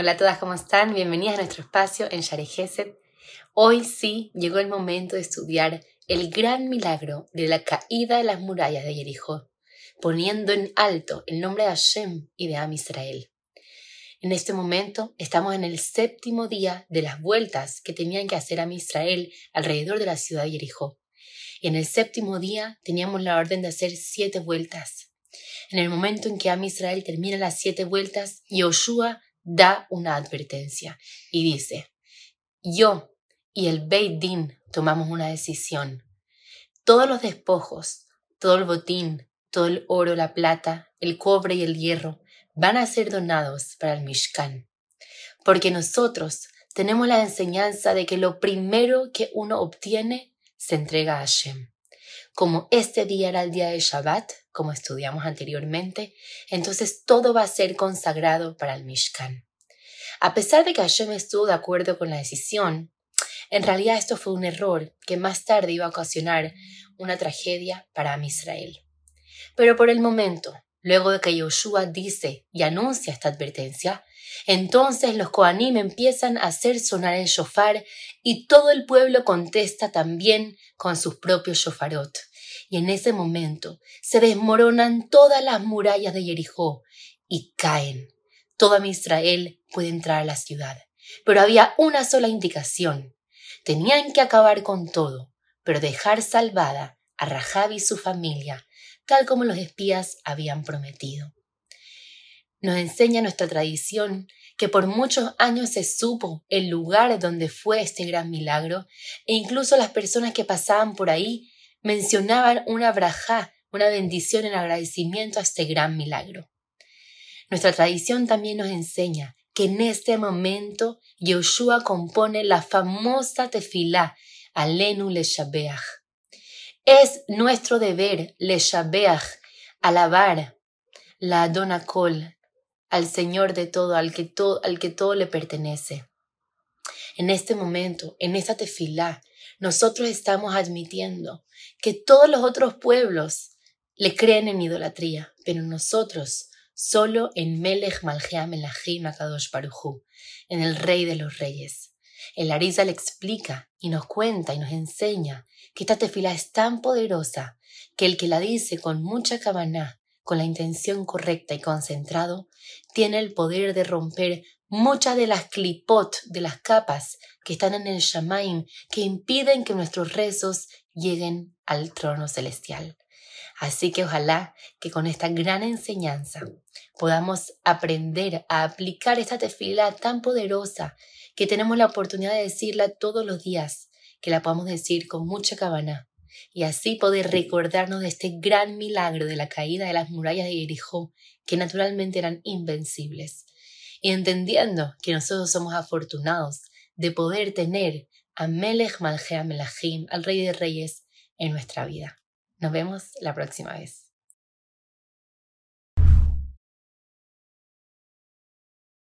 Hola a todas, ¿cómo están? Bienvenidas a nuestro espacio en Share Hoy sí llegó el momento de estudiar el gran milagro de la caída de las murallas de Jericó, poniendo en alto el nombre de Hashem y de Am Israel. En este momento estamos en el séptimo día de las vueltas que tenían que hacer Am Israel alrededor de la ciudad de Jericó. Y en el séptimo día teníamos la orden de hacer siete vueltas. En el momento en que Am Israel termina las siete vueltas, Yoshua da una advertencia y dice, yo y el Beit Din tomamos una decisión. Todos los despojos, todo el botín, todo el oro, la plata, el cobre y el hierro van a ser donados para el Mishkan. Porque nosotros tenemos la enseñanza de que lo primero que uno obtiene se entrega a Hashem. Como este día era el día de Shabbat, como estudiamos anteriormente, entonces todo va a ser consagrado para el Mishkan. A pesar de que Hashem estuvo de acuerdo con la decisión, en realidad esto fue un error que más tarde iba a ocasionar una tragedia para Israel. Pero por el momento, luego de que Yoshua dice y anuncia esta advertencia, entonces los Kohanim empiezan a hacer sonar el shofar y todo el pueblo contesta también con sus propios shofarot y en ese momento se desmoronan todas las murallas de Jericó y caen. Toda Israel puede entrar a la ciudad. Pero había una sola indicación. Tenían que acabar con todo, pero dejar salvada a Rahab y su familia, tal como los espías habían prometido. Nos enseña nuestra tradición que por muchos años se supo el lugar donde fue este gran milagro, e incluso las personas que pasaban por ahí mencionaban una brajá, una bendición en agradecimiento a este gran milagro. Nuestra tradición también nos enseña que en este momento Yoshua compone la famosa tefilá Alenu le Shabeach. Es nuestro deber le Shabeach, alabar la Adonakol, al Señor de todo, al que todo, al que todo le pertenece. En este momento, en esta tefilá, nosotros estamos admitiendo que todos los otros pueblos le creen en idolatría, pero nosotros solo en Melech Malchea Melachim Akadosh Baruchu, en el Rey de los Reyes. El Arisa explica y nos cuenta y nos enseña que esta tefila es tan poderosa que el que la dice con mucha cabana, con la intención correcta y concentrado, tiene el poder de romper muchas de las clipot, de las capas que están en el Shamaim, que impiden que nuestros rezos lleguen al trono celestial. Así que ojalá que con esta gran enseñanza podamos aprender a aplicar esta tefila tan poderosa que tenemos la oportunidad de decirla todos los días, que la podamos decir con mucha cabana y así poder recordarnos de este gran milagro de la caída de las murallas de Jericó, que naturalmente eran invencibles, y entendiendo que nosotros somos afortunados de poder tener a Melech Malchea Melachim, al Rey de Reyes, en nuestra vida. Nos vemos la próxima vez.